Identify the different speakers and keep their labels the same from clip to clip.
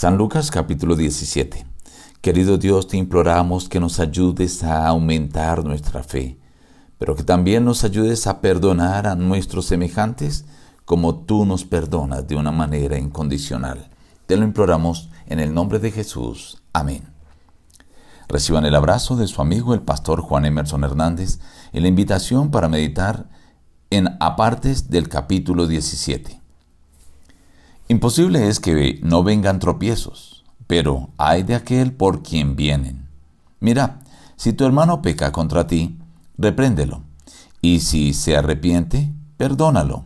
Speaker 1: San Lucas capítulo 17. Querido Dios, te imploramos que nos ayudes a aumentar nuestra fe, pero que también nos ayudes a perdonar a nuestros semejantes como tú nos perdonas de una manera incondicional. Te lo imploramos en el nombre de Jesús. Amén. Reciban el abrazo de su amigo el pastor Juan Emerson Hernández y la invitación para meditar en apartes del capítulo 17. Imposible es que no vengan tropiezos, pero hay de aquel por quien vienen. Mira, si tu hermano peca contra ti, repréndelo, y si se arrepiente, perdónalo.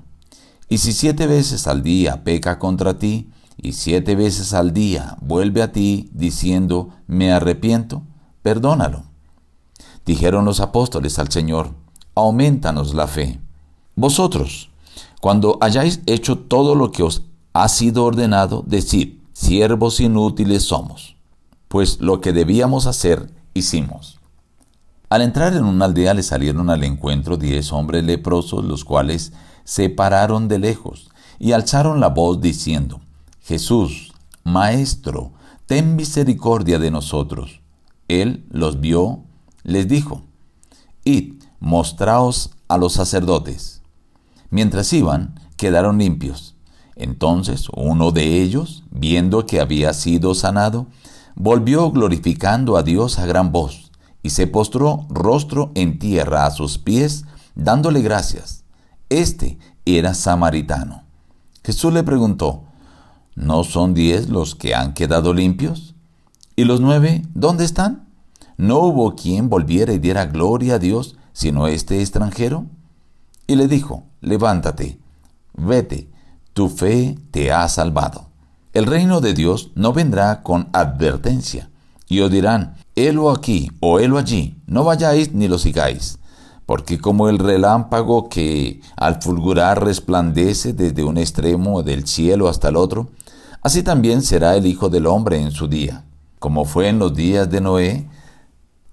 Speaker 1: Y si siete veces al día peca contra ti, y siete veces al día vuelve a ti diciendo, me arrepiento, perdónalo. Dijeron los apóstoles al Señor, aumentanos la fe. Vosotros, cuando hayáis hecho todo lo que os ha sido ordenado decir, siervos inútiles somos, pues lo que debíamos hacer, hicimos. Al entrar en una aldea le salieron al encuentro diez hombres leprosos, los cuales se pararon de lejos y alzaron la voz diciendo, Jesús, Maestro, ten misericordia de nosotros. Él los vio, les dijo, Id, mostraos a los sacerdotes. Mientras iban, quedaron limpios. Entonces uno de ellos, viendo que había sido sanado, volvió glorificando a Dios a gran voz, y se postró rostro en tierra a sus pies, dándole gracias. Este era samaritano. Jesús le preguntó, ¿no son diez los que han quedado limpios? ¿Y los nueve dónde están? ¿No hubo quien volviera y diera gloria a Dios, sino este extranjero? Y le dijo, levántate, vete, tu fe te ha salvado. El reino de Dios no vendrá con advertencia, y os dirán, helo aquí o helo allí, no vayáis ni lo sigáis, porque como el relámpago que al fulgurar resplandece desde un extremo del cielo hasta el otro, así también será el Hijo del Hombre en su día. Como fue en los días de Noé,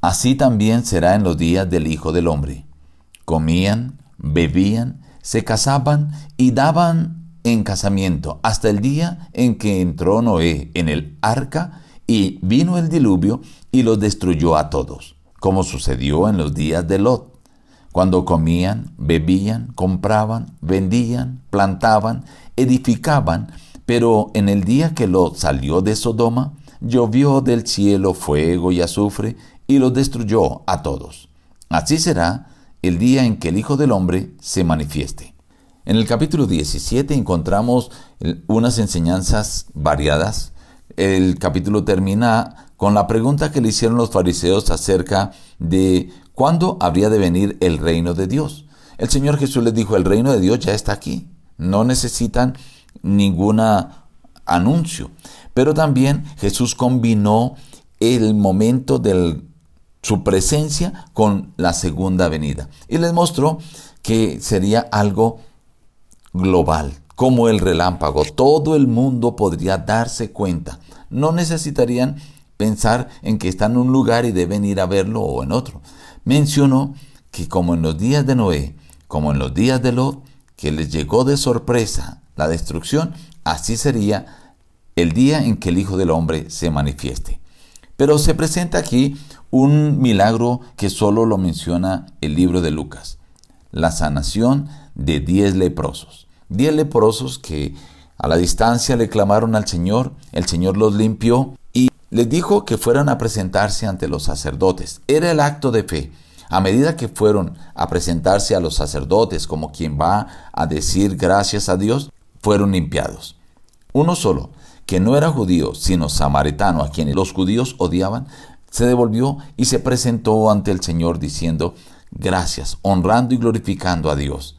Speaker 1: así también será en los días del Hijo del Hombre. Comían, bebían, se casaban y daban en casamiento hasta el día en que entró Noé en el arca y vino el diluvio y los destruyó a todos, como sucedió en los días de Lot, cuando comían, bebían, compraban, vendían, plantaban, edificaban, pero en el día que Lot salió de Sodoma, llovió del cielo fuego y azufre y los destruyó a todos. Así será el día en que el Hijo del Hombre se manifieste. En el capítulo 17 encontramos unas enseñanzas variadas. El capítulo termina con la pregunta que le hicieron los fariseos acerca de cuándo habría de venir el reino de Dios. El Señor Jesús les dijo, el reino de Dios ya está aquí. No necesitan ningún anuncio. Pero también Jesús combinó el momento de su presencia con la segunda venida. Y les mostró que sería algo global, como el relámpago. Todo el mundo podría darse cuenta. No necesitarían pensar en que están en un lugar y deben ir a verlo o en otro. Mencionó que como en los días de Noé, como en los días de Lot, que les llegó de sorpresa la destrucción, así sería el día en que el Hijo del Hombre se manifieste. Pero se presenta aquí un milagro que solo lo menciona el libro de Lucas, la sanación de diez leprosos. Diez leprosos que a la distancia le clamaron al Señor, el Señor los limpió y les dijo que fueran a presentarse ante los sacerdotes. Era el acto de fe. A medida que fueron a presentarse a los sacerdotes como quien va a decir gracias a Dios, fueron limpiados. Uno solo, que no era judío, sino samaritano, a quienes los judíos odiaban, se devolvió y se presentó ante el Señor diciendo gracias, honrando y glorificando a Dios.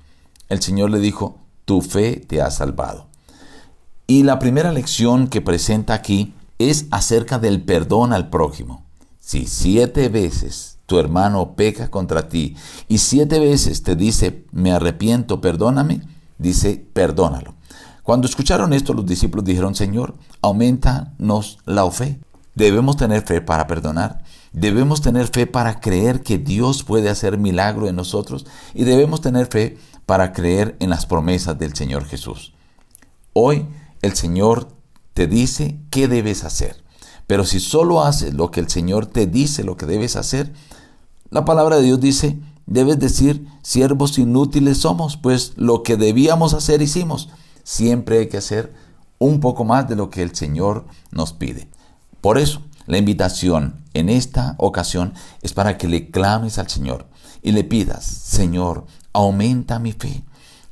Speaker 1: El Señor le dijo, tu fe te ha salvado. Y la primera lección que presenta aquí es acerca del perdón al prójimo. Si siete veces tu hermano peca contra ti y siete veces te dice, me arrepiento, perdóname, dice, perdónalo. Cuando escucharon esto, los discípulos dijeron, Señor, aumentanos la fe. Debemos tener fe para perdonar. Debemos tener fe para creer que Dios puede hacer milagro en nosotros y debemos tener fe para creer en las promesas del Señor Jesús. Hoy el Señor te dice qué debes hacer. Pero si solo haces lo que el Señor te dice lo que debes hacer, la palabra de Dios dice, debes decir, siervos inútiles somos, pues lo que debíamos hacer hicimos. Siempre hay que hacer un poco más de lo que el Señor nos pide. Por eso, la invitación en esta ocasión es para que le clames al Señor y le pidas, Señor, aumenta mi fe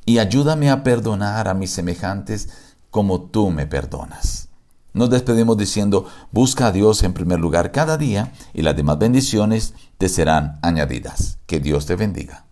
Speaker 1: y ayúdame a perdonar a mis semejantes como tú me perdonas. Nos despedimos diciendo, busca a Dios en primer lugar cada día y las demás bendiciones te serán añadidas. Que Dios te bendiga.